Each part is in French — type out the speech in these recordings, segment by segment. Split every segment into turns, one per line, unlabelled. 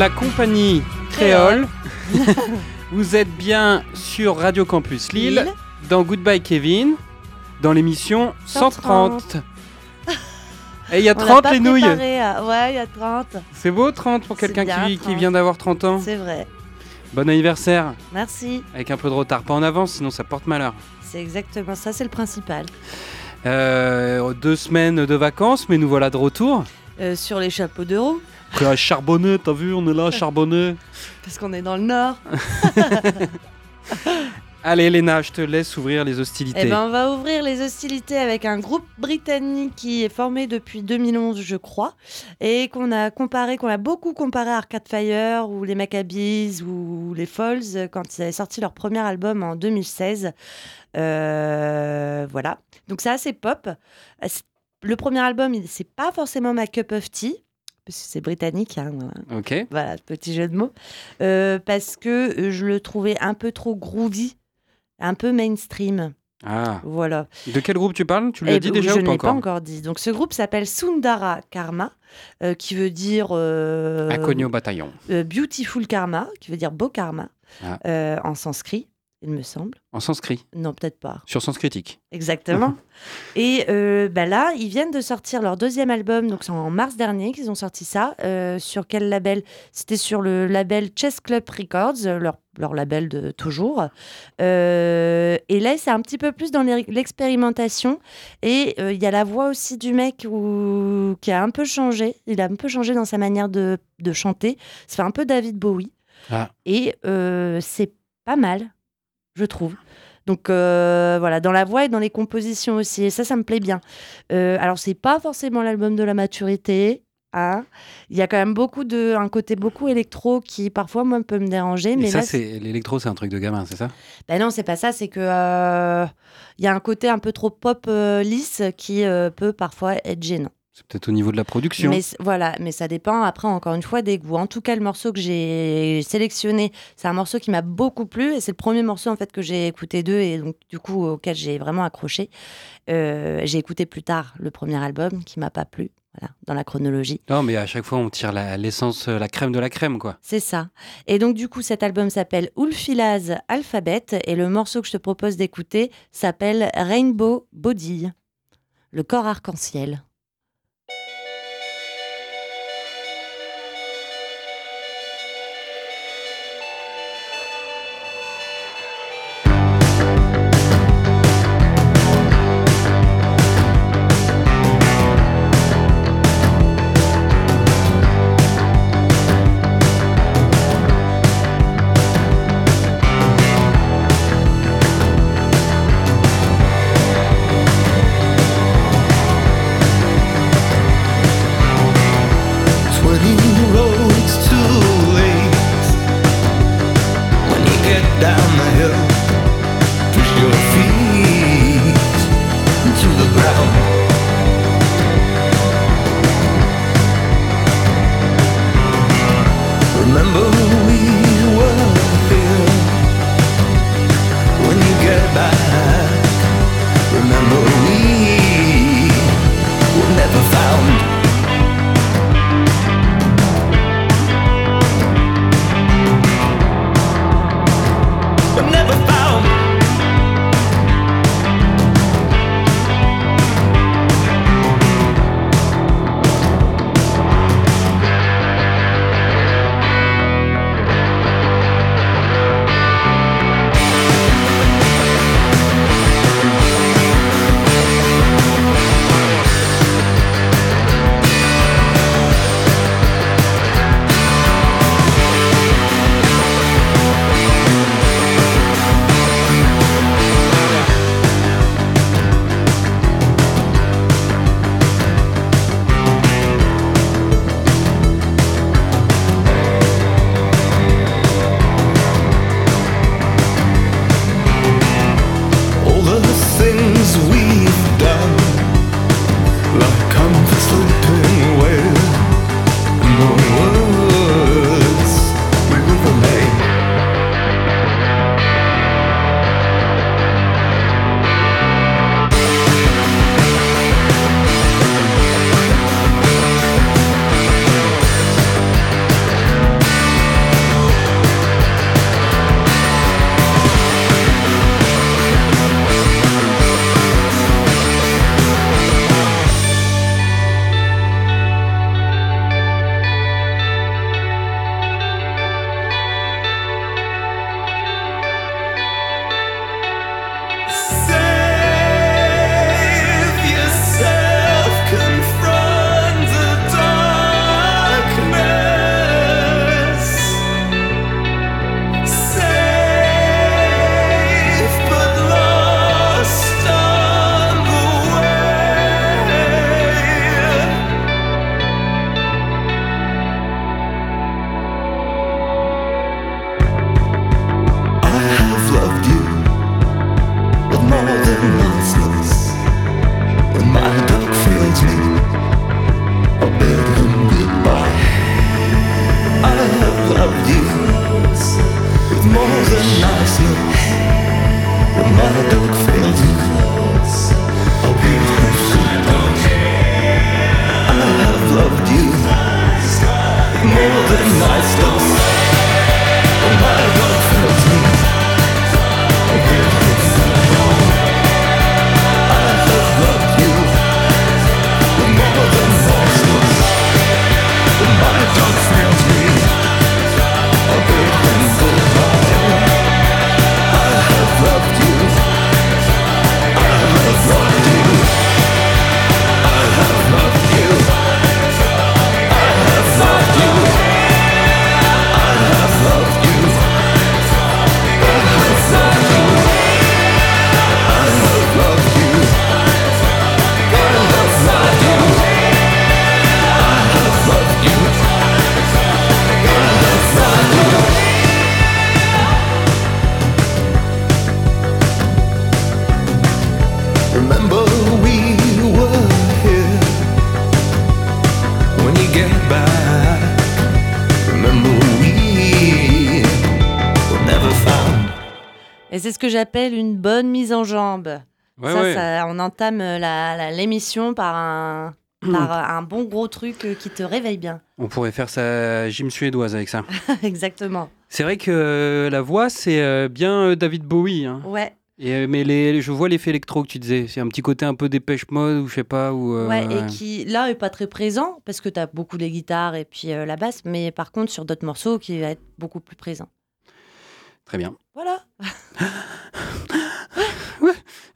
la compagnie créole. Vous êtes bien sur Radio Campus Lille,
Lille.
dans Goodbye Kevin, dans l'émission 130.
130.
Et il y a
On l'a
30
pas
les nouilles.
préparé à- Ouais, il y a 30.
C'est beau 30 pour quelqu'un qui, qui
30.
vient d'avoir 30 ans.
C'est vrai.
Bon anniversaire,
Merci.
avec un peu de retard, pas en avance, sinon ça porte malheur.
C'est exactement ça, c'est le principal.
Euh, deux semaines de vacances, mais nous voilà de retour.
Euh, sur les chapeaux de roue,
Prêt à charbonner, t'as vu, on est là charbonner.
parce qu'on est dans le nord.
Allez Léna, je te laisse ouvrir les hostilités.
Eh ben, on va ouvrir les hostilités avec un groupe britannique qui est formé depuis 2011, je crois, et qu'on a comparé, qu'on a beaucoup comparé à Arcade Fire ou les Maccabees ou les Falls quand ils avaient sorti leur premier album en 2016. Euh, voilà. Donc c'est assez pop. C'est- Le premier album, c'est pas forcément ma cup of tea. Parce que c'est britannique, hein, voilà.
Ok.
Voilà, petit jeu de mots. Euh, parce que euh, je le trouvais un peu trop groovy, un peu mainstream.
Ah.
Voilà.
De quel groupe tu parles? Tu l'as
Eh
dit
ben,
déjà
Je
ou
ne
pas
l'ai pas
encore?
encore dit. Donc ce groupe s'appelle Sundara Karma, euh, qui veut dire euh,
Inconnu au bataillon.
euh, Beautiful Karma, qui veut dire beau karma,
Ah.
en sanskrit, il me semble.
En sanskrit.
Non, peut-être pas.
Sur Sens Critique.
Exactement. Et euh, bah là, ils viennent de sortir leur deuxième album, donc c'est en mars dernier qu'ils ont sorti ça. Euh, sur quel label? C'était sur le label Chess Club Records, euh, leur, leur label de toujours. Euh, et là, c'est un petit peu plus dans l'expérimentation. Et il y a la voix aussi du mec où- qui a un peu changé. Il a un peu changé dans sa manière de, de chanter. Ça fait un peu David Bowie.
Ah.
Et c'est pas mal, je trouve. Donc euh, voilà, dans la voix et dans les compositions aussi. Et ça, ça me plaît bien. Euh, alors, c'est pas forcément l'album de la maturité. hein. Il y a quand même beaucoup de, un côté beaucoup électro qui parfois moi peut me déranger.
Et
Mais
ça, c'est l'électro, c'est un truc de gamin, c'est ça?
Ben non, c'est pas ça. C'est que euh, il y a un côté un peu trop pop euh, lisse qui peut parfois être gênant.
C'est peut-être au niveau de la production.
Mais voilà, mais ça dépend après encore une fois des goûts. En tout cas, le morceau que j'ai sélectionné, c'est un morceau qui m'a beaucoup plu et c'est le premier morceau en fait que j'ai écouté d'eux et donc du coup auquel j'ai vraiment accroché. Euh, j'ai écouté plus tard le premier album qui m'a pas plu. Voilà, dans la chronologie.
Non, mais à chaque fois, on tire l'essence, euh, la crème de la crème, quoi.
C'est ça. Et donc, du coup, cet album s'appelle Ulfilaz Alphabet et le morceau que je te propose d'écouter s'appelle Rainbow Body, le corps arc-en-ciel. Que j'appelle une bonne mise en jambe.
Ouais,
ça,
ouais.
ça- on entame l'émission par un, par un bon gros truc euh, qui te réveille bien.
On pourrait faire sa gym suédoise avec ça.
Exactement.
C'est vrai que euh, la voix, c'est euh, bien David Bowie. hein.
Ouais.
Et, mais les, je vois l'effet électro que tu disais. C'est un petit côté un peu dépêche mode ou je sais pas. Ou, euh,
Ouais, et qui là est pas très présent parce que tu as beaucoup les guitares et puis euh, la basse, mais par contre sur d'autres morceaux qui va être beaucoup plus présent.
Très bien.
Voilà.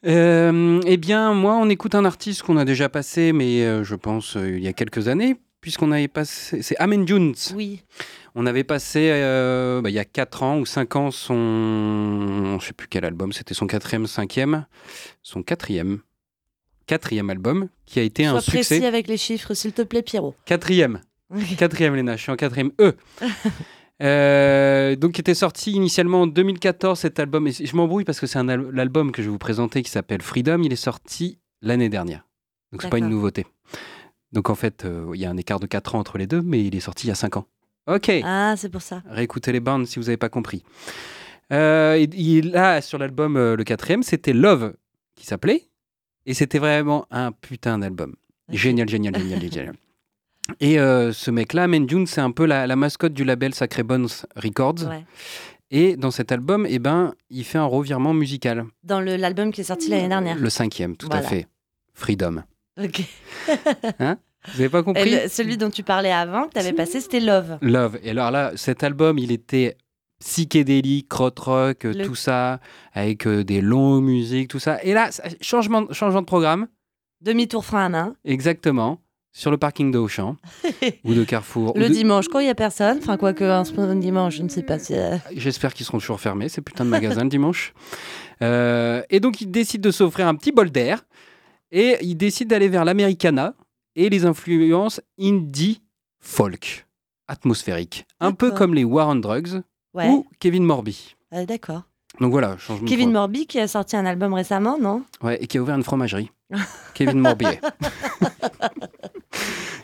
Euh, eh bien, moi, on écoute un artiste qu'on a déjà passé, mais euh, je pense euh, il y a quelques années, puisqu'on avait passé. C'est Amen Jones.
Oui.
On avait passé bah, il y a 4 ans ou 5 ans son. Je sais plus quel album, c'était son quatrième, cinquième. Son quatrième. Quatrième album, qui a été un
Sois
succès.
précis avec les chiffres, s'il te plaît, Pierrot.
Quatrième. Quatrième, Léna, je suis en quatrième E. Euh, donc, qui était sorti initialement en 2014, cet album. Et je m'embrouille parce que c'est al- l'album que je vais vous présenter qui s'appelle Freedom. Il est sorti l'année dernière. Donc, c'est pas une nouveauté. Donc, en fait, euh, il y a un écart de 4 ans entre les deux, mais il est sorti il y a 5 ans. Ok.
Ah, c'est pour ça.
Réécoutez les bandes si vous n'avez pas compris. Euh, là, sur l'album, euh, le quatrième, c'était Love qui s'appelait. Et c'était vraiment un putain d'album. Génial, génial, génial, génial. Et euh, ce mec-là, Men June, c'est un peu la, la mascotte du label Sacré Bones Records.
Ouais.
Et dans cet album, eh ben, il fait un revirement musical.
Dans l'album qui est sorti l'année dernière.
Le cinquième, tout
Voilà.
à fait. Freedom.
Ok.
Vous avez pas compris?
le- celui dont tu parlais avant, que tu avais passé, c'était Love.
Love. Et alors là, cet album, il était psychédélique,
Le-
tout ça, avec euh, des longues musiques, tout ça. Et là, changement, changement de programme,
Demi-tour frein à main.
exactement, sur le parking de Auchan ou de Carrefour. ou
Le
de-
dimanche, quand il n'y a personne, enfin, quoique un ce dimanche, je ne sais pas si. euh,
J'espère qu'ils seront toujours fermés, ces putains de magasins le dimanche. Euh, et donc, il décide de s'offrir un petit bol d'air et il décide d'aller vers l'Americana et les influences indie folk, atmosphériques. Un peu comme les War on Drugs
Ouais,
ou Kevin Morby.
euh, d'accord.
Donc voilà, changement
Kevin Morby qui a sorti un album récemment, non?
Ouais, et qui a ouvert une fromagerie. Kevin Morbier.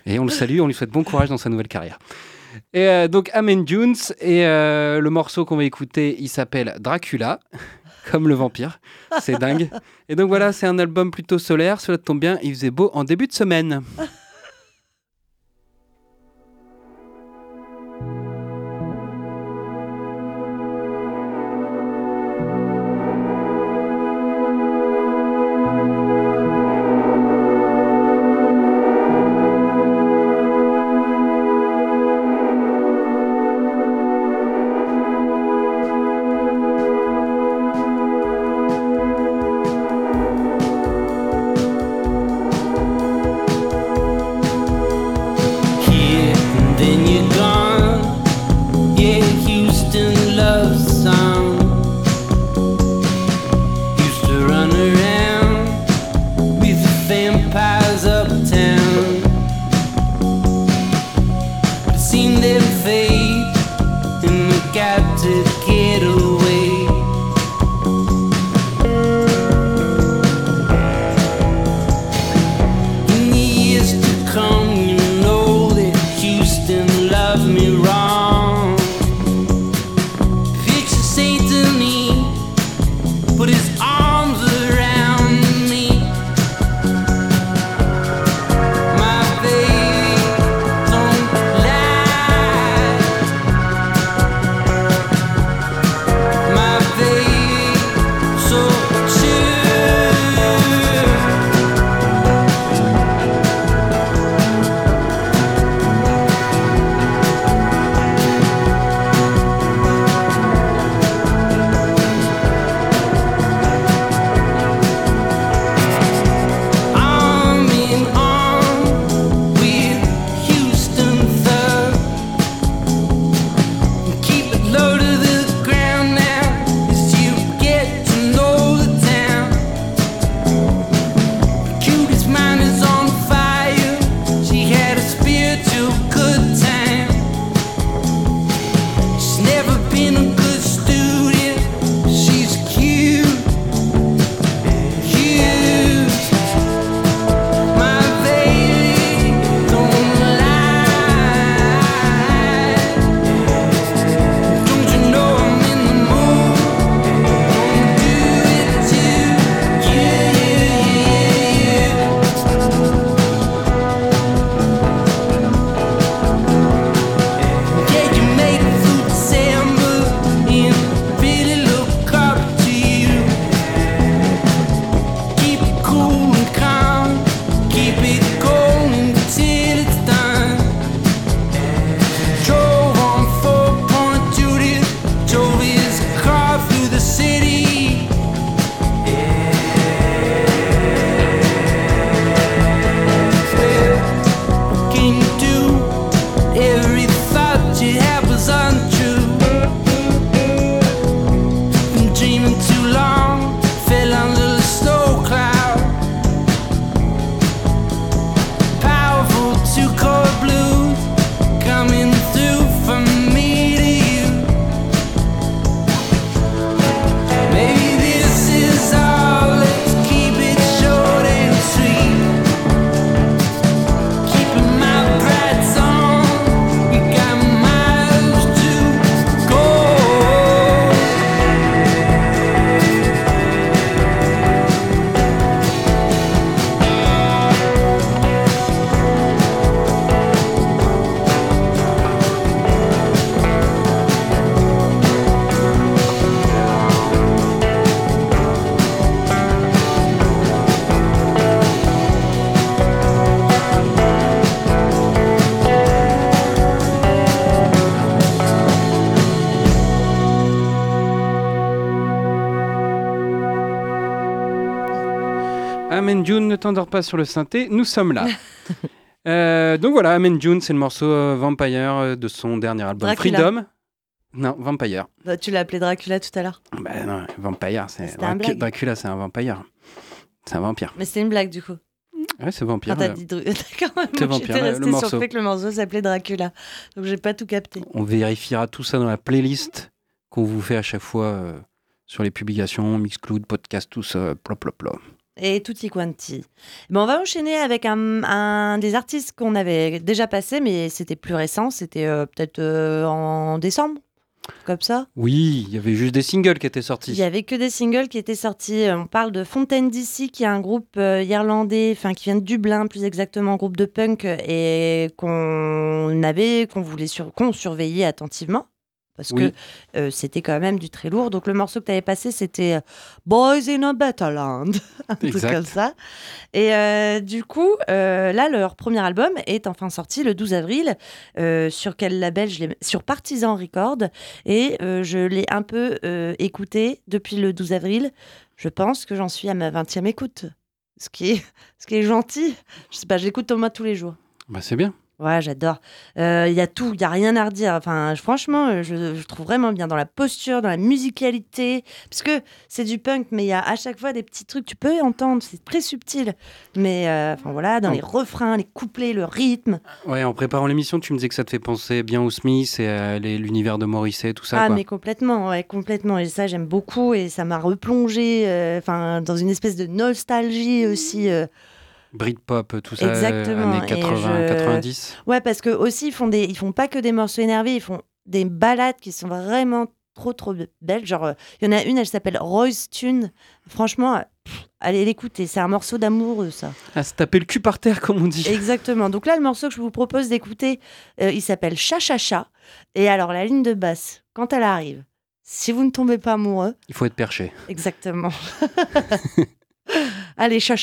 et on le salue, on lui souhaite bon courage dans sa nouvelle carrière. Et euh, donc Amen Dunes, et euh, le morceau qu'on va écouter, il s'appelle Dracula, comme le vampire. C'est dingue. Et donc voilà, c'est un album plutôt solaire, cela tombe bien, il faisait beau en début de semaine. T'endors pas sur le synthé, nous sommes là. Euh, donc voilà, Amen June, c'est le morceau euh, Vampire euh, de son dernier album
Dracula.
Freedom. Non, Vampire.
Bah, tu l'as appelé Dracula tout à l'heure.
Bah non, Vampire, c'est
blague.
Dracula, c'est un vampire. C'est un vampire.
Mais c'était une blague du coup.
Ouais, c'est vampire.
Quand t'as
là.
dit D'accord, j'étais
le- le
restée sur le fait que le morceau s'appelait Dracula. Donc j'ai pas tout capté.
On vérifiera tout ça dans la playlist qu'on vous fait à chaque fois euh, sur les publications, Mixcloud, podcast, tout ça, plop, plop, plop.
Et tutti quanti. Ben, on va enchaîner avec un, un des artistes qu'on avait déjà passé, mais c'était plus récent. C'était euh, peut-être euh, en décembre, comme ça.
Oui, il y avait juste des singles qui étaient sortis.
Il y avait que des singles qui étaient sortis. On parle de Fontaine DC, qui est un groupe euh, irlandais, enfin qui vient de Dublin, plus exactement, un groupe de punk, et qu'on avait, qu'on voulait sur, qu'on surveillait attentivement. Parce
Oui.
que euh, c'était quand même du très lourd. Donc le morceau que tu avais passé, c'était euh, Boys in a Better Land. un truc comme ça. Et euh, du coup, euh, là, leur premier album est enfin sorti le 12 avril. Sur quel label je l'ai Sur Partisan Records. Et je l'ai un peu écouté depuis le 12 avril. Je pense que j'en suis à ma 20e écoute. Ce qui est, ce qui est gentil. Je sais pas, au moins tous les jours.
Bah, c'est bien.
Ouais, j'adore. Euh, Il y a tout, il y a rien à redire. Enfin, franchement, euh, je, je trouve vraiment bien dans la posture, dans la musicalité. Parce que c'est du punk, mais il y a à chaque fois des petits trucs, tu peux entendre, c'est très subtil. Mais euh, enfin voilà, dans les refrains, les couplets, le rythme.
Ouais, en préparant l'émission, tu me disais que ça te fait penser bien au Smith et à l'univers de Morrissey, tout ça.
ah,
quoi.
mais complètement, ouais, complètement. Et ça, j'aime beaucoup. Et ça m'a replongé euh, enfin, dans une espèce de nostalgie aussi.
Britpop, tout ça,
Exactement,
années
et
80,
je-
90.
Ouais, parce que aussi, ils font, des, ils font pas que des morceaux énervés, ils font des balades qui sont vraiment trop, trop belles. Genre, euh, il y en a une, elle s'appelle Roy's Tune. Franchement, pff, allez l'écouter. C'est un morceau d'amoureux, ça.
À se taper le cul par terre, comme on dit.
Exactement. Donc là, le morceau que je vous propose d'écouter, euh, il s'appelle Cha Cha Cha. Et alors, la ligne de basse, quand elle arrive, si vous ne tombez pas amoureux,
Il faut être perché.
exactement. allez, Cha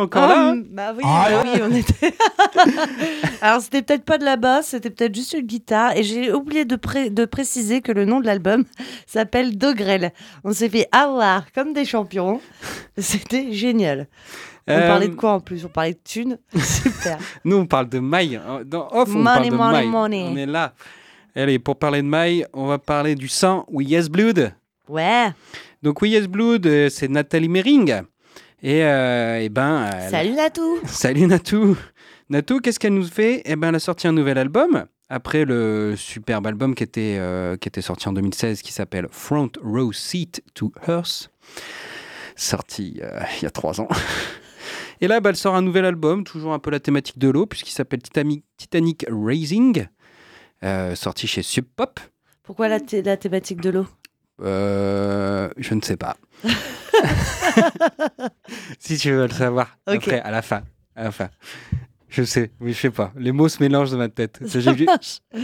encore
Ah,
là.
m- Bah oui,
Ah,
bah oui, on était. Alors, c'était peut-être pas de la basse, c'était peut-être juste une guitare. Et j'ai oublié de, pré- de préciser que le nom de l'album s'appelle Dogrel. On s'est fait avoir comme des champions. C'était génial. On
Euh,
parlait de quoi en plus? On parlait de thunes? Super.
Nous, on parle de maille. Dans off, on
Money,
parle de
money,
maille.
money.
On est là. Allez, pour parler de maille, on va parler du sang We Yes Blood.
Ouais.
Donc We Yes Blood, euh, c'est Nathalie Mering. Et, euh, eh ben, elle-
Salut Natou.
Salut Natou. Natou, qu'est-ce qu'elle nous fait? Eh ben, elle a sorti un nouvel album après le superbe album qui était, euh, qui était sorti en 2016 qui s'appelle Front Row Seat to Earth, sorti euh, il y a trois ans. Et là, bah, elle sort un nouvel album, toujours un peu la thématique de l'eau, puisqu'il s'appelle Titanic, Titanic Rising, euh, sorti chez Sub Pop.
Pourquoi la thématique de l'eau?
Euh, je ne sais pas. si tu veux le savoir,
Ok.
après, à la fin. À la fin. Je sais, mais je sais pas. Les mots se mélangent dans ma tête.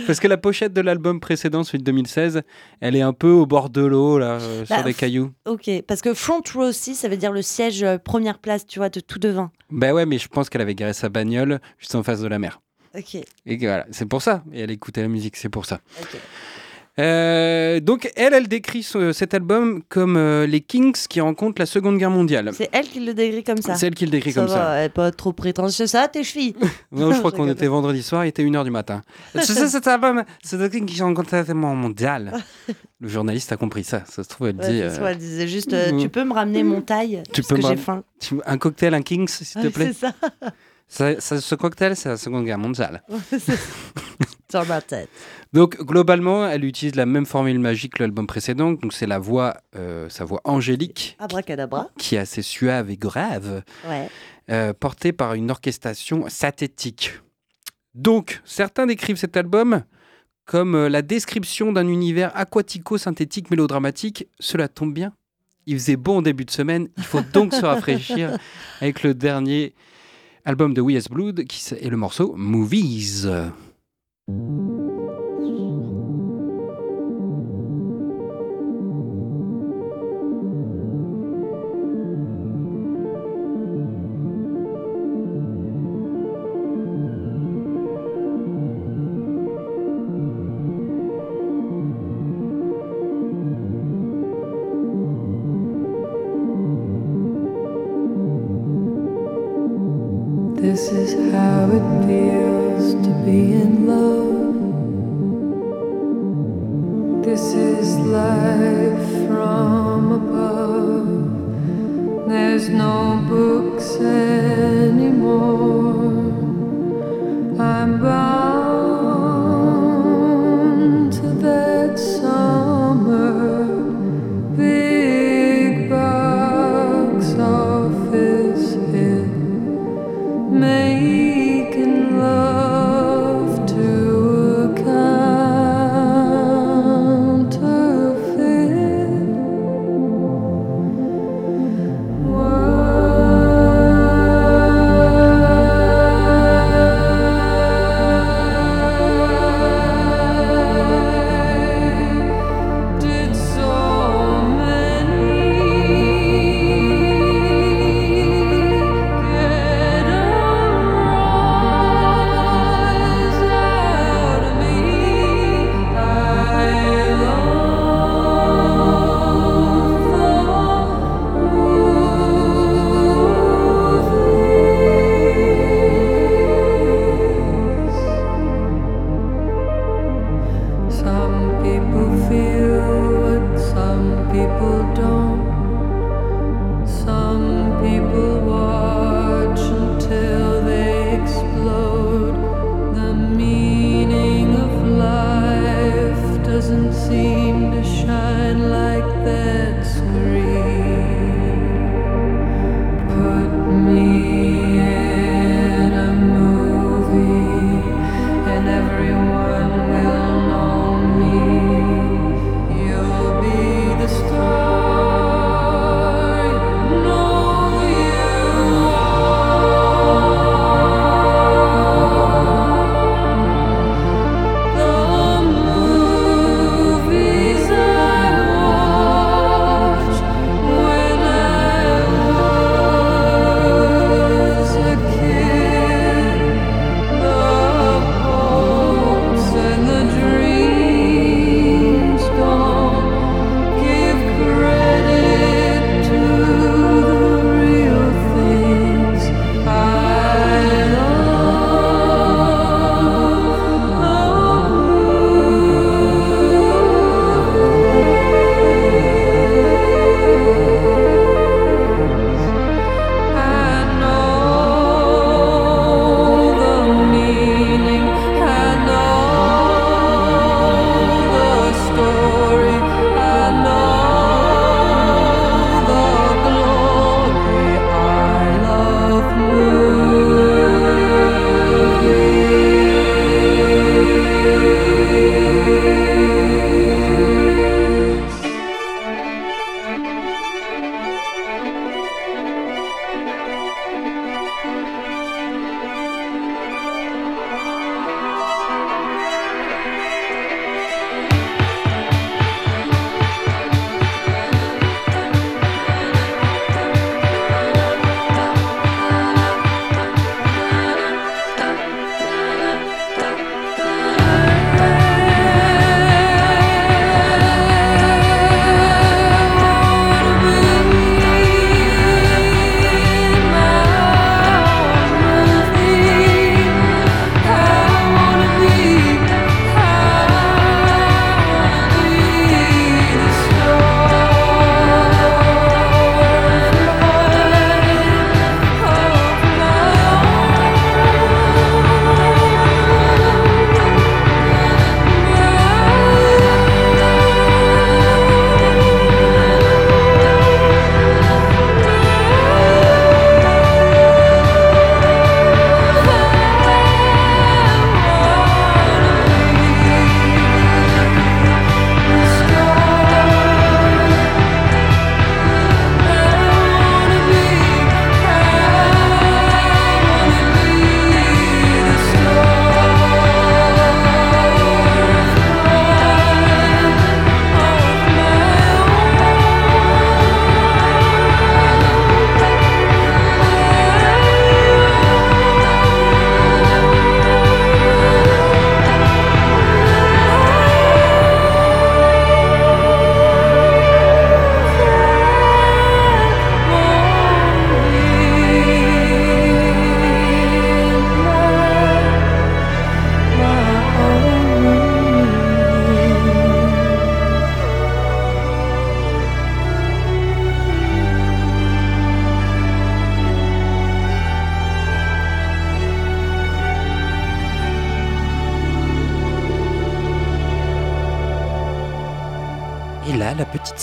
Parce que la pochette de l'album précédent, celui de 2016, elle est un peu au bord de l'eau, là, euh,
Bah,
sur des cailloux.
Ok, parce que front row aussi, ça veut dire le siège euh, première place, tu vois, de tout devant.
Ben ouais, mais je pense qu'elle avait garé sa bagnole juste en face de la mer.
Ok,
Et voilà, c'est pour ça. Et elle écoutait la musique, c'est pour ça.
ok.
Euh, donc, elle, elle décrit ce- cet album comme euh, les Kings qui rencontrent la Seconde Guerre mondiale.
C'est elle qui le décrit comme ça.
C'est elle qui le décrit
ça
comme
va,
ça.
elle pas trop prétentieuse, ça, tes chevilles?
Non, je crois qu'on était vendredi soir, il était 1h du matin. Tu sais, cet album, c'est des Kings qui rencontrent la Seconde Guerre mondiale. Le journaliste a compris ça. Ça se trouve, elle
Ouais,
dit
c'est
euh,
ça, elle disait juste, euh,
Mm.
tu peux me ramener mon taille
Tu
parce
peux
que j'ai faim.
tu- un cocktail, un Kings, s'il te plaît.
c'est ça,
Ça- ça- ce cocktail, c'est la Seconde Guerre mondiale.
Dans ma tête.
Donc globalement, elle utilise la même formule magique que l'album précédent. Donc c'est la voix, euh, sa voix angélique,
Abracadabra.
qui est assez suave et grave,
Ouais.
euh, portée par une orchestration synthétique. Donc certains décrivent cet album comme euh, la description d'un univers aquatico-synthétique mélodramatique. Cela tombe bien. Il faisait bon en début de semaine. Il faut donc se rafraîchir avec le dernier album de We Blood qui est le morceau Movies.
There's no books.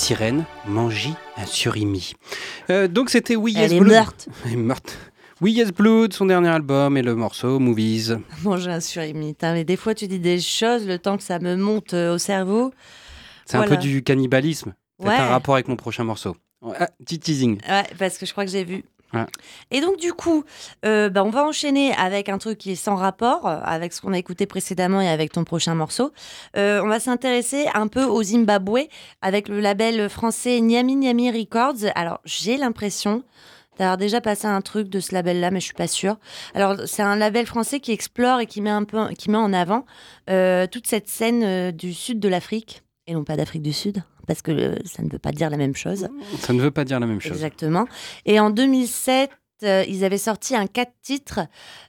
Sirène mangie un surimi. Euh, donc c'était We Yes
Elle est
Blood. Elle est morte. We Yes Blood, son dernier album et le morceau Movies.
Manger un surimi. Mais des fois, tu dis des choses, le temps que ça me monte euh, au cerveau.
C'est un peu du cannibalisme. C'est
Ouais.
un rapport avec mon prochain morceau. Ah, petit teasing.
Ouais, parce que je crois que j'ai vu. Et donc, du coup, euh, bah, on va enchaîner avec un truc qui est sans rapport euh, avec ce qu'on a écouté précédemment et avec ton prochain morceau. Euh, on va s'intéresser un peu au Zimbabwe avec le label français Nyami Nyami Records. Alors, j'ai l'impression d'avoir déjà passé un truc de ce label-là, mais je suis pas sûre. Alors, c'est un label français qui explore et qui met, un peu, qui met en avant toute cette scène du sud de l'Afrique, et non pas d'Afrique du Sud, parce que euh, ça ne veut pas dire la même chose.
Ça ne veut pas dire la même chose.
Exactement. Et en 2007, euh, ils avaient sorti un quatre titres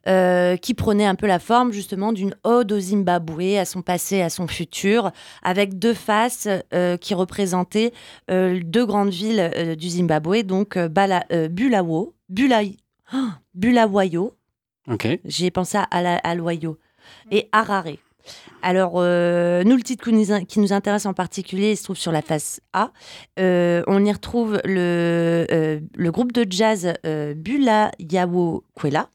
euh, qui prenait un peu la forme justement d'une ode au Zimbabwe, à son passé, à son futur, avec deux faces euh, qui représentaient deux grandes villes du Zimbabwe, donc Bala- Bulawo, Bulai- Oh, Bulawayo,
Ok.
j'y ai pensé à, Ala- à Loyo, et Harare. Alors, euh, nous, le titre qui nous, intéresse en particulier, il se trouve sur la face A. Euh, on y retrouve le, euh, le groupe de jazz Bula Yawo Kwela,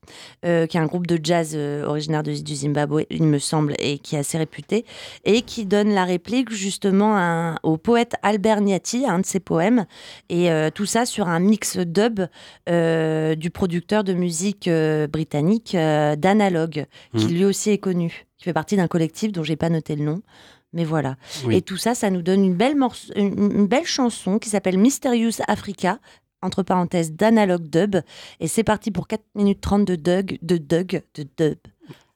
qui est un groupe de jazz originaire de- du Zimbabwe, il me semble, et qui est assez réputé, et qui donne la réplique justement à au poète Albert Niati, à un de ses poèmes, et tout ça sur un mix dub du producteur de musique britannique d'Analogue, qui
Mhm.
lui aussi est connu, qui fait partie d'un collectif dont j'ai pas noté le nom. Mais voilà.
Oui.
Et tout ça, ça nous donne une belle, morce- une, belle chanson qui s'appelle Mysterious Africa, entre parenthèses, d'Analogue Dub. Et c'est parti pour 4 minutes 30 de Doug, de Doug, de Dub,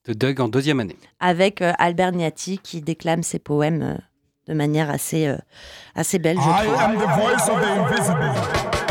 De Doug en deuxième année.
avec euh, Albert Niati qui déclame ses poèmes euh, de manière assez, euh, assez belle, je
I
trouve.
am the voice of the invisible.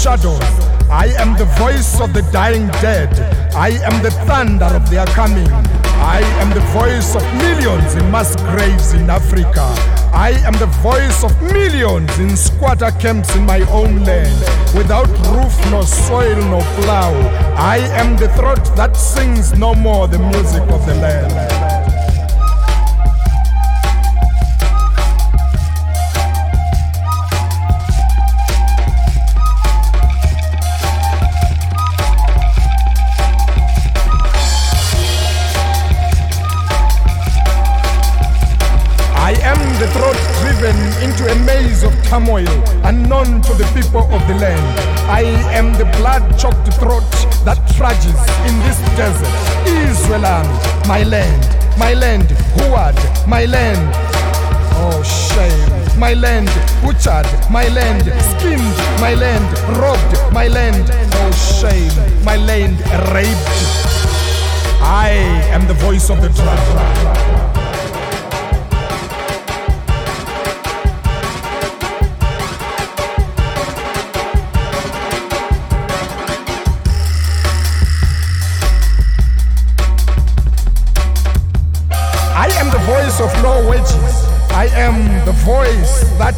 Shadows. I am the voice of the dying dead. I am the thunder of their coming. I am the voice of millions in mass graves in Africa. I am the voice of millions in squatter camps in my own land, without roof nor soil nor plow. I am the throat that sings no more the music of the land. Maze of turmoil, unknown to the people of the land. I am the blood choked throat that trudges in this desert. Israel, my land, my land, Huad, my land. Oh, shame. My land butchered, my land skinned, my land robbed, my land. Oh, shame. My land raped. I am the voice of the tribe.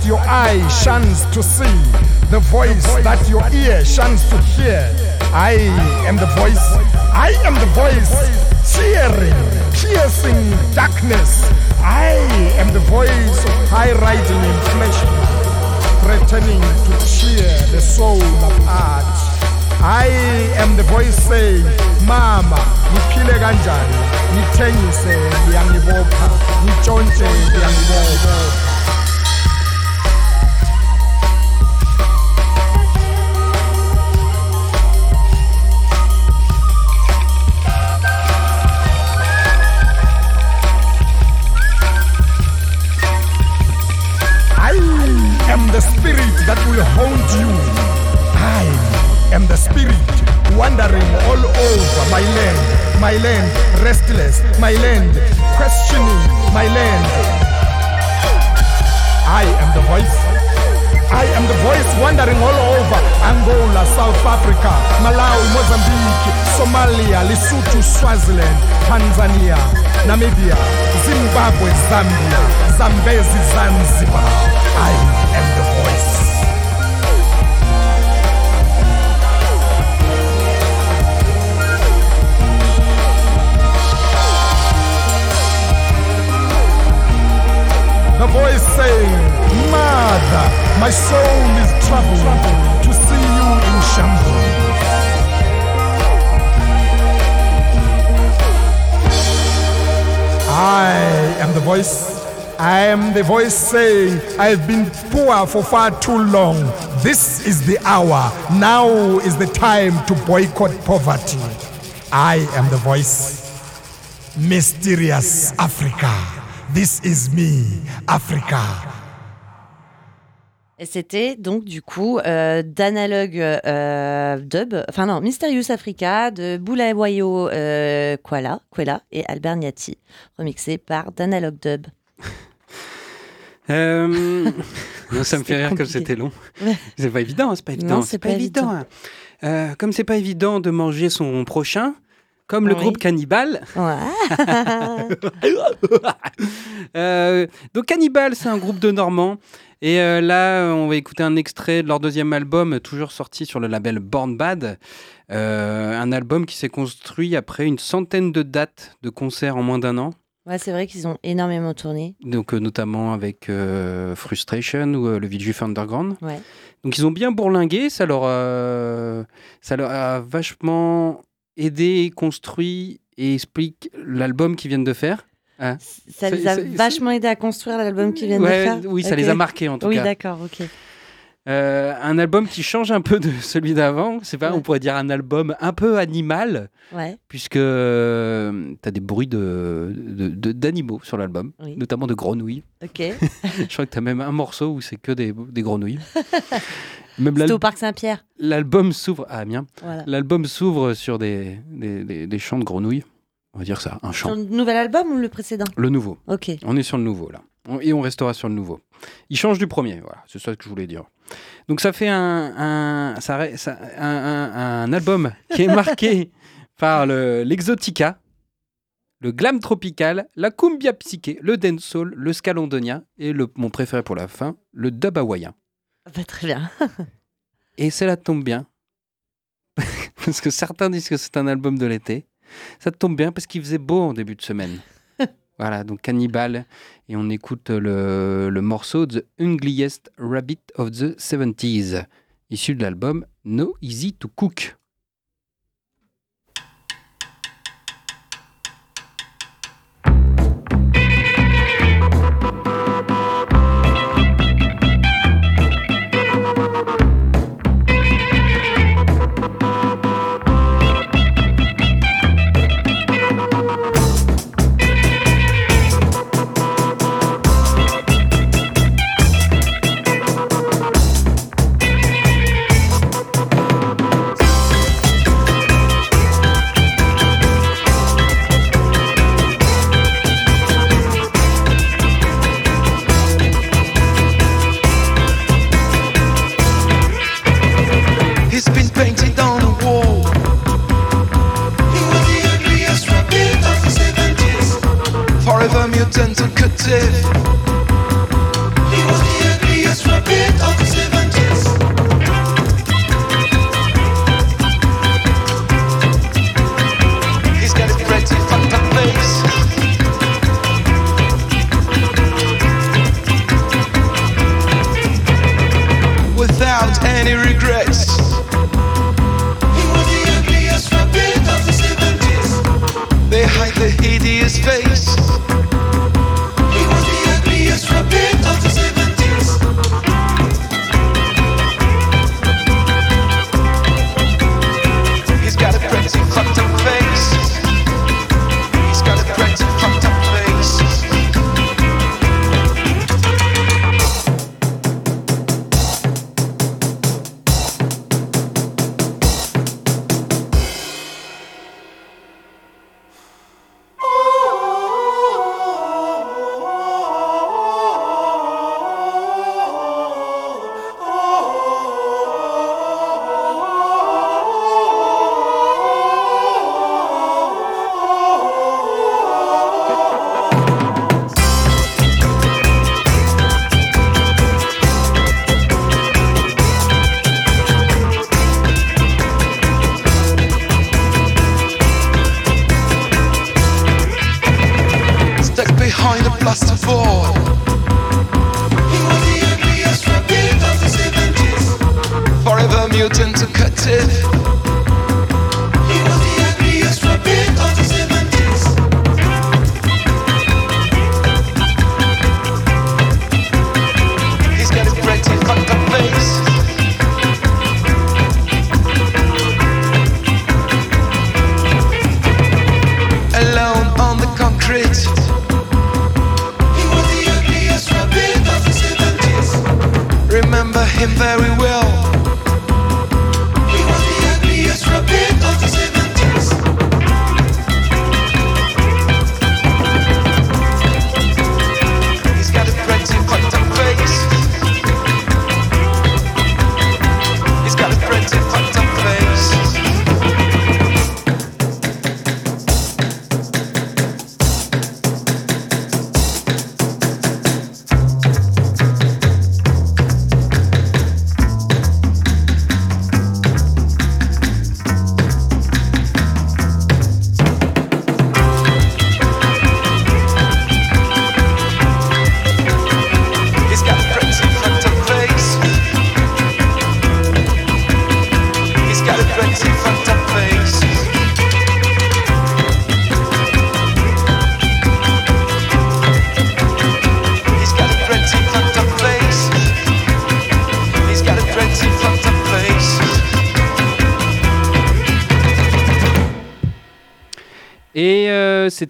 Your eye shuns to see, the voice that your ear shuns to hear. I am the voice, I am the voice cheering, piercing darkness. I am the voice of high riding inflation, threatening to cheer the soul apart. I am the voice saying, Mama, niphile kanjani, nithengise ngiyangibopha, nitshontshe ngiyangibopha. Wandering all over my land, my land, restless, my land, questioning my land. I am the voice. I am the voice wandering all over Angola, South Africa, Malawi, Mozambique, Somalia, Lesotho, Swaziland, Tanzania, Namibia, Zimbabwe, Zambia, Zambezi, Zanzibar. I am the The voice saying, Mother, my soul is troubled to see you in shambles. I am the voice. I am the voice saying, I've been poor for far too long. This is the hour. Now is the time to boycott poverty. I am the voice. Mysterious Africa. This is me, Africa.
Et c'était donc du coup euh, d'analogue euh, dub, enfin non, Mysterious Africa de Bulawayo euh, Kwala, Kwela et Albert Niati, remixé par d'analogue dub.
Euh, non, ça me fait rire comme
compliqué.
c'était long.
Ouais.
C'est pas évident, hein, c'est pas évident.
Non, c'est pas évident.
hein. Euh, comme c'est pas évident de manger son prochain, comme le
Oui.
groupe Cannibal.
Ouais.
Euh, donc Cannibal, c'est un groupe de Normands. Et euh, là, on va écouter un extrait de leur deuxième album, toujours sorti sur le label Born Bad. Euh, un album qui s'est construit après une centaine de dates de concerts en moins d'un an.
ouais, c'est vrai qu'ils ont énormément tourné.
Donc euh, notamment avec Frustration ou le Village Underground.
Ouais.
Donc ils ont bien bourlingué, ça leur a, ça leur a vachement aidé, construit et explique l'album qu'ils viennent de faire.
Ça
C'est-
les a vachement aidé à construire l'album qu'ils viennent
Ouais,
de faire.
Oui, ça les a marqués en tout
Oui,
cas.
d'accord, ok.
Euh, un album qui change un peu de celui d'avant. C'est pas,
Ouais.
on pourrait dire un album un peu animal,
Ouais.
puisque tu as des bruits de, de- de- d'animaux sur l'album,
Oui.
notamment de grenouilles.
Ok.
Je crois que tu as même un morceau où c'est que des, des grenouilles.
C'était au Parc Saint-Pierre.
l'album s'ouvre. Bien.
Voilà.
L'album s'ouvre sur des, des, des- des chants de grenouilles. On va dire ça, un chant.
Sur le nouvel album ou le précédent?
Le nouveau.
Ok.
On est sur le nouveau là. On- Et on restera sur le nouveau. Il change du premier, voilà, c'est ça que je voulais dire. Donc ça fait un, un, ça un, un- album qui est marqué par le- l'exotica, le glam tropical, la cumbia psyché, le dancehall, le ska londonien et le, mon préféré pour la fin, le dub hawaïen.
Bah, très bien.
Et cela tombe bien, parce que certains disent que c'est un album de l'été. Ça tombe bien parce qu'il faisait beau en début de semaine. voilà, donc Cannibal, et on écoute le, le morceau The Ugliest Rabbit of the 70s, issu de l'album No Easy to Cook.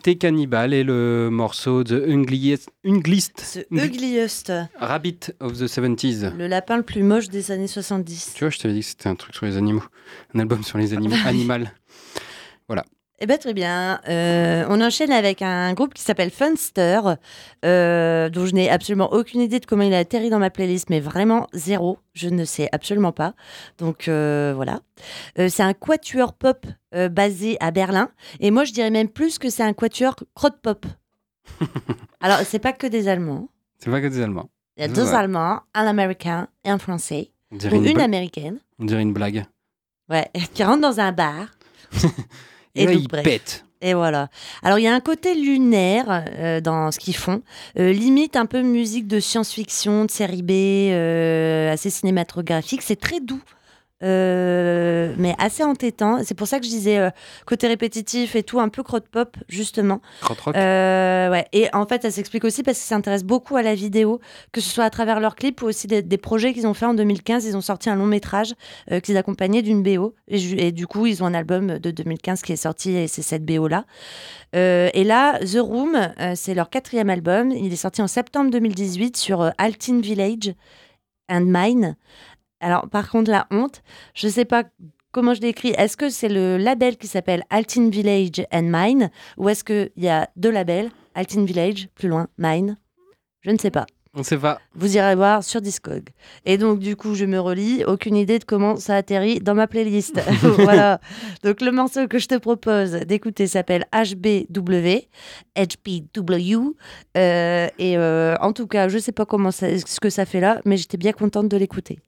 Euh, c'était Cannibal et le morceau de Ungliest,
Ugliest,
Rabbit of the 70s.
le lapin le plus moche des années 70.
Tu vois, je t'avais dit que c'était un truc sur les animaux. Un album sur les animaux. animaux.
Eh bien, très bien. Euh, on enchaîne avec un groupe qui s'appelle Funster, euh, dont je n'ai absolument aucune idée de comment il a atterri dans ma playlist, mais vraiment zéro. Je ne sais absolument pas. Donc euh, voilà. C'est un quatuor pop basé à Berlin. Et moi, je dirais même plus que c'est un quatuor crotte pop. Alors, c'est pas que des Allemands.
C'est pas que des Allemands.
Il y a deux Allemands, un Américain et un Français. Ou
une,
une Américaine.
on dirait une blague.
Ouais, qui rentre dans un bar.
Et,
Et
là,
donc,
il
bref.
pète.
Et voilà. Alors, il y a un côté lunaire euh, dans ce qu'ils font. Euh, limite un peu musique de science-fiction, de série B, euh, assez cinématographique. C'est très doux. Euh, mais assez entêtant. C'est pour ça que je disais euh, côté répétitif et tout, un peu crotte pop, justement.
Crotte.
Euh, ouais. Et en fait, ça s'explique aussi parce qu'ils s'intéressent beaucoup à la vidéo, que ce soit à travers leurs clips ou aussi des, des projets qu'ils ont fait en 2015. Ils ont sorti un long métrage euh, qu'ils accompagnaient d'une BO. Et, du coup, ils ont un album de 2015 qui est sorti et c'est cette BO-là. Euh, et là, The Room, c'est leur quatrième album. Il est sorti en septembre 2018 sur Altin Village and Mine. Alors, par contre, la honte, je sais pas comment je l'écris. Est-ce que c'est le label qui s'appelle Altin Village and Mine ou est-ce qu'il y a deux labels, Altin Village, plus loin, Mine? Je ne sais pas.
On sait pas.
Vous irez voir sur Discog. Et donc, du coup, je me relis. Aucune idée de comment ça atterrit dans ma playlist. voilà. Donc, le morceau que je te propose d'écouter s'appelle HBW, HBW. Euh, et euh, en tout cas, je sais pas comment ça- ce que ça fait là, mais j'étais bien contente de l'écouter.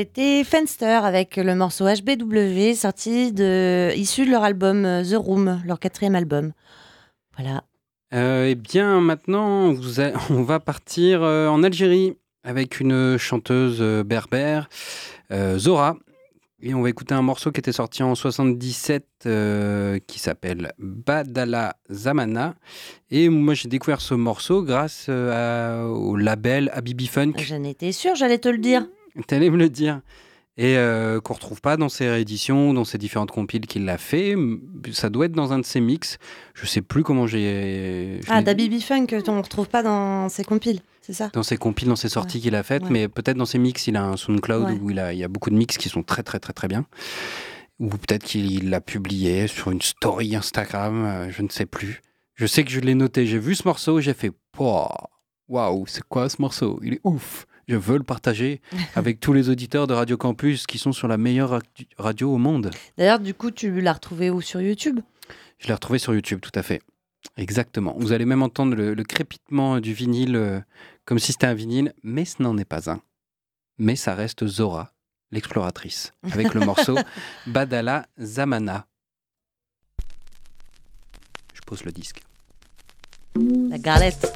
C'était Fenster avec le morceau HBW sorti de, issu de leur album euh, The Room, leur quatrième album. Voilà.
Euh, eh bien, maintenant, vous a- on va partir euh, en Algérie avec une chanteuse berbère, euh, Zora. Et on va écouter un morceau qui était sorti en 77 euh, qui s'appelle Badala Zamana. Et moi, j'ai découvert ce morceau grâce à- au label Habibi Funk.
J'en étais sûre, j'allais te le dire.
T'allais me le dire. Et euh, qu'on retrouve pas dans ses rééditions, dans ses différentes compiles qu'il a fait. Ça doit être dans un de ses mix. Je sais plus comment j'ai.
Ah, d'Abibi Funk, on ne retrouve pas dans ses compiles, c'est ça?
Dans ses compiles, dans ses sorties qu'il a faites,
ouais.
mais peut-être dans ses mix, il a un SoundCloud
Ouais.
où il, a, il y a beaucoup de mix qui sont très très très très bien. Ou peut-être qu'il l'a publié sur une story Instagram, euh, je ne sais plus. Je sais que je l'ai noté, j'ai vu ce morceau, j'ai fait waouh, c'est quoi ce morceau? Il est ouf. Je veux le partager avec tous les auditeurs de Radio Campus qui sont sur la meilleure radio au monde.
D'ailleurs, du coup, tu l'as retrouvé où? Sur YouTube?
Je l'ai retrouvé sur YouTube, tout à fait. Exactement. Vous allez même entendre le, le crépitement du vinyle euh, comme si c'était un vinyle, mais ce n'en est pas un. Mais ça reste Zora, l'exploratrice, avec le morceau Badala Zamana. Je pose le disque.
La galette.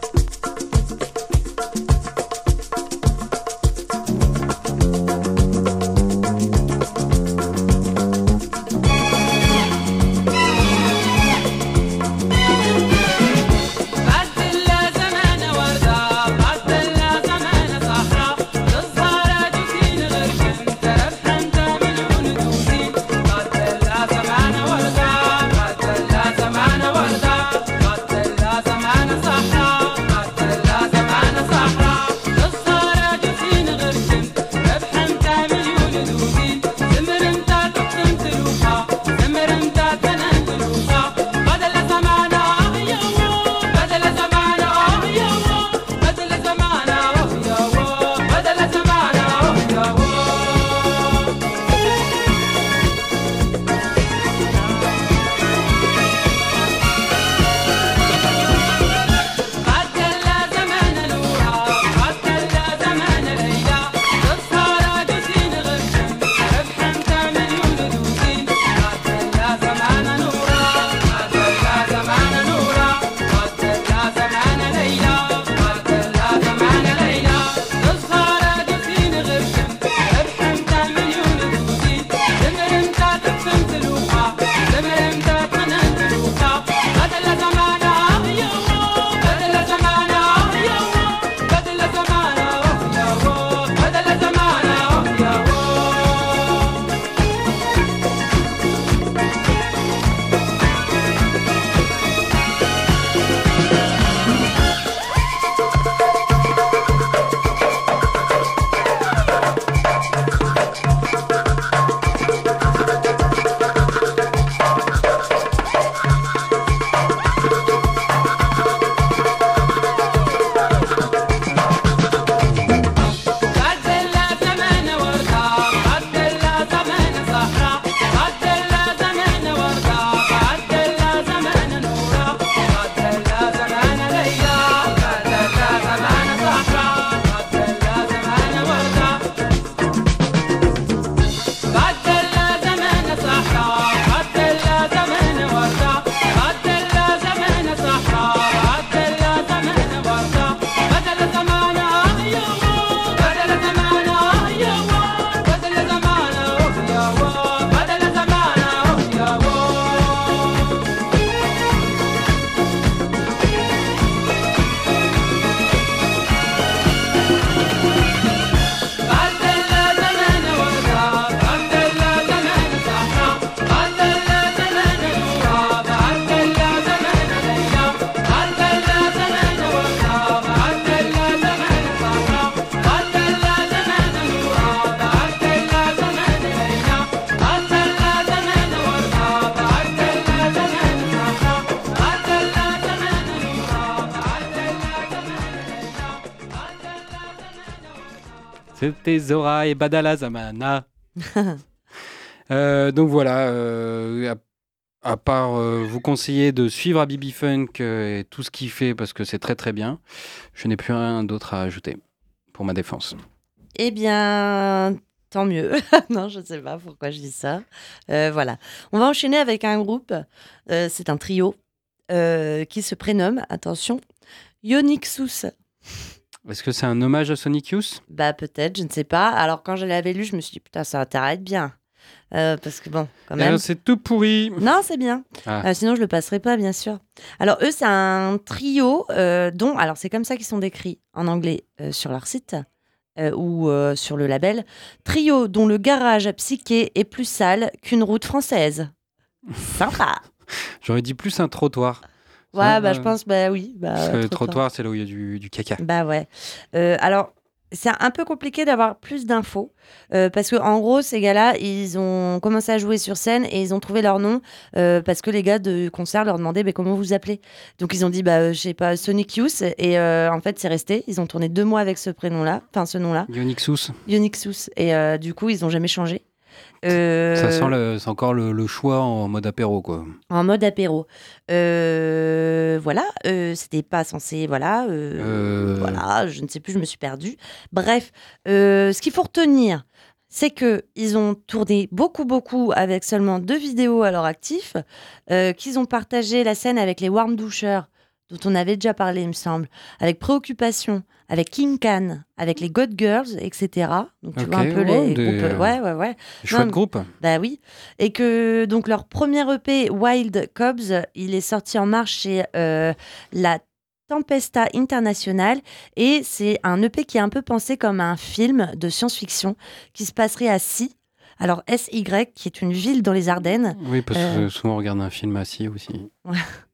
C'était Zora et Badala Zamana. Euh, donc voilà, euh, à, à part euh, vous conseiller de suivre Habibi Funk euh, et tout ce qu'il fait parce que c'est très très bien, je n'ai plus rien d'autre à ajouter pour ma défense.
Eh bien,
tant mieux. non, je ne sais pas pourquoi je dis ça. Voilà. On va enchaîner avec un groupe. c'est un trio qui se prénomme, attention, Yonixus.
Est-ce que c'est un hommage à Sonic Youth?
Bah peut-être, je ne sais pas. Alors quand je l'avais lu, je me suis dit putain, ça t'arrête bien. Euh, parce que bon, quand
Eh
même.
C'est tout pourri.
Non, c'est bien.
Ah.
Euh, sinon, je le passerai pas, bien sûr. Alors, eux, c'est un trio euh, dont. Alors, c'est comme ça qu'ils sont décrits en anglais sur leur site ou sur le label. Trio dont le garage psyché est plus sale qu'une route française. Sympa.
J'aurais dit plus un trottoir.
Ouais, bah,
euh,
je pense, bah oui. Bah,
Parce que le
trottoir.
c'est là où il y a du, du caca.
Bah ouais. Euh, alors, c'est un peu compliqué d'avoir plus d'infos euh, parce que en gros, ces gars-là, ils ont commencé à jouer sur scène et ils ont trouvé leur nom euh, parce que les gars de concert leur demandaient bah, comment vous vous appelez. Donc ils ont dit bah euh, je sais pas Sonic Youth et euh, en fait c'est resté. Ils ont tourné deux mois avec ce prénom-là, enfin ce nom-là,
Yonixus,
Yonixus et euh, du coup ils ont jamais changé. Euh,
ça sent le- c'est encore le, le choix en mode apéro, quoi.
en mode apéro. Euh, voilà, euh, c'était pas censé, voilà. Voilà, je ne sais plus, je me suis perdue. Bref, ce qu'il faut retenir, c'est que ils ont tourné beaucoup, beaucoup avec seulement deux vidéos à leur actif, qu'ils ont partagé la scène avec les Warm Douchers, dont on avait déjà parlé, il me semble, avec Préoccupation, avec King Can, avec les God Girls, etc. Donc tu
Ok,
vois un peu
ouais,
les
des-
groupes. Ouais, ouais, ouais.
Chouette groupe.
Bah oui. Et que donc leur premier EP Wild Cubs, il est sorti en mars chez euh, la Tempesta International et c'est un EP qui est un peu pensé comme un film de science-fiction qui se passerait à Si. Alors SY qui est une ville dans les Ardennes.
Oui, parce que
Euh.
souvent on regarde un film assis aussi.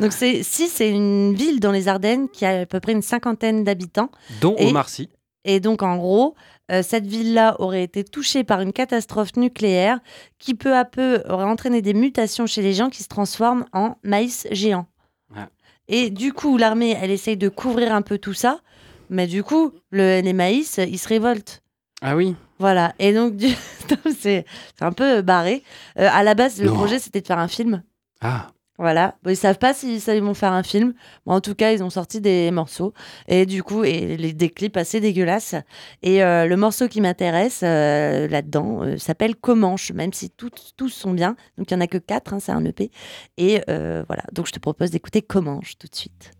Donc c'est Si c'est une ville dans les Ardennes qui a à peu près une cinquantaine d'habitants
Dont
Et-. Et donc, en gros, euh, cette ville-là aurait été touchée par une catastrophe nucléaire qui, peu à peu, aurait entraîné des mutations chez les gens qui se transforment en maïs géant. Et du coup, l'armée, elle essaye de couvrir un peu tout ça. Mais du coup, le- les maïs, ils se révoltent.
Ah oui
Voilà. Et donc, du... c'est c'est un peu barré. Euh, à la base, le
Non.
projet, c'était de faire un film.
Ah,
Voilà, ils savent pas si vont faire un film. Mais en tout cas, ils ont sorti des morceaux et du coup, et les, des clips assez dégueulasses. Et euh, le morceau qui m'intéresse euh, là-dedans euh, s'appelle Comanche, même si tous tous sont bien. Donc il y en a que quatre, hein, c'est un EP. Et voilà, donc je te propose d'écouter Comanche tout de suite.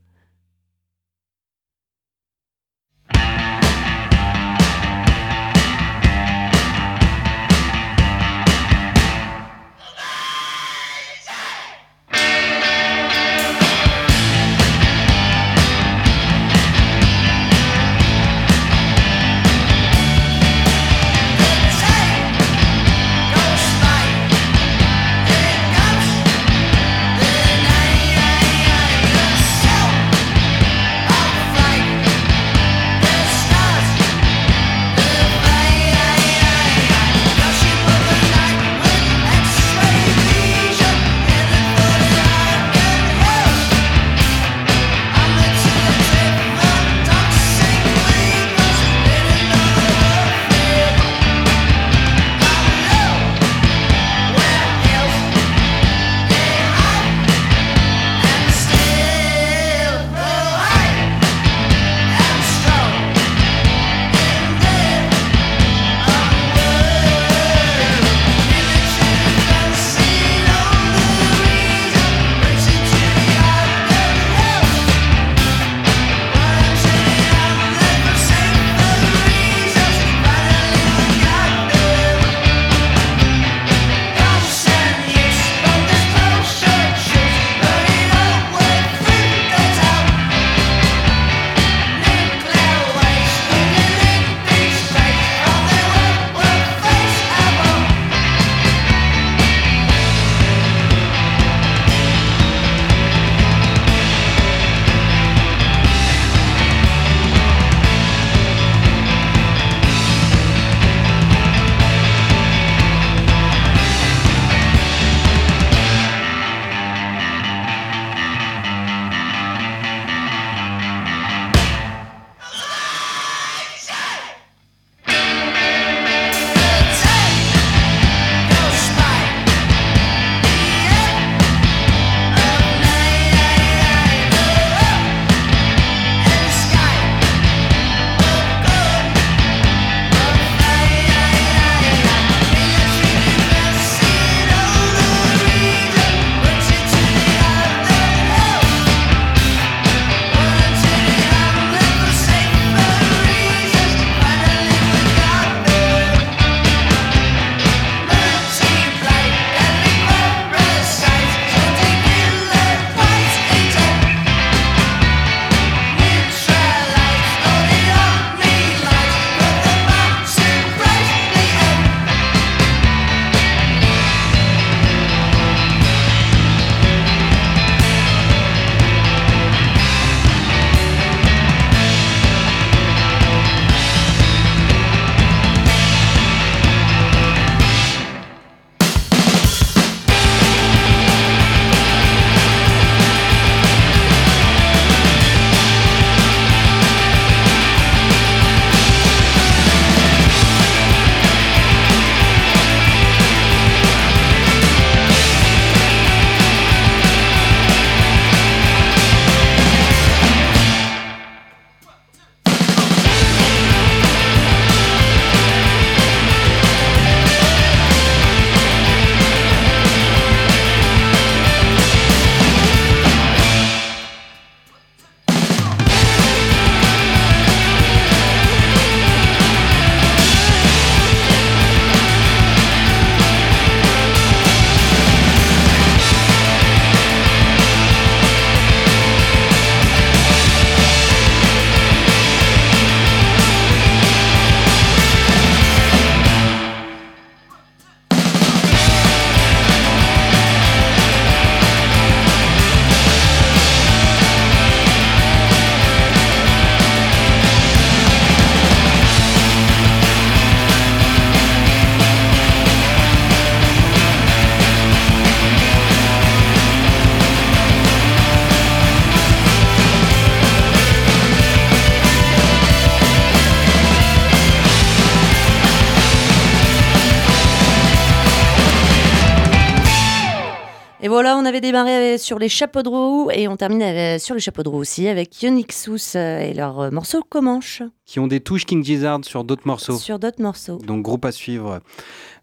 On avait démarré sur les chapeaux de roue et on termine sur les chapeaux de roue aussi avec Yonixus euh, et leur euh, morceau Comanche
Qui ont des touches King Gizzard sur d'autres morceaux.
sur d'autres morceaux.
Donc groupe à suivre.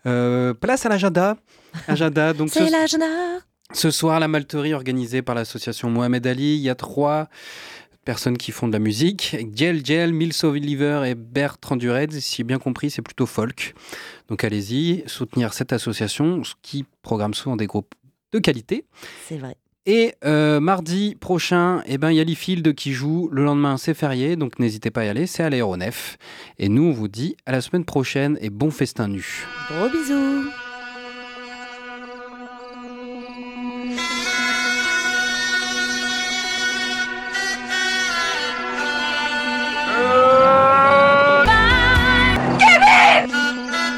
Euh, place à l'agenda. Agenda. Donc ce,
C'est l'agenda
ce soir, la malterie organisée par l'association Mohamed Ali. Il y a trois personnes qui font de la musique. Gel Gel, Mills Oliver et Bertrand Durez. Si j'ai bien compris, c'est plutôt folk. Donc allez-y, soutenir cette association qui programme souvent des groupes de qualité.
C'est vrai.
Et euh, mardi prochain, eh ben, il y a Lifield qui joue. Le lendemain, c'est férié, donc n'hésitez pas à y aller. C'est à l'aéronef. Et nous, on vous dit à la semaine prochaine et bon festin nu.
Gros bisous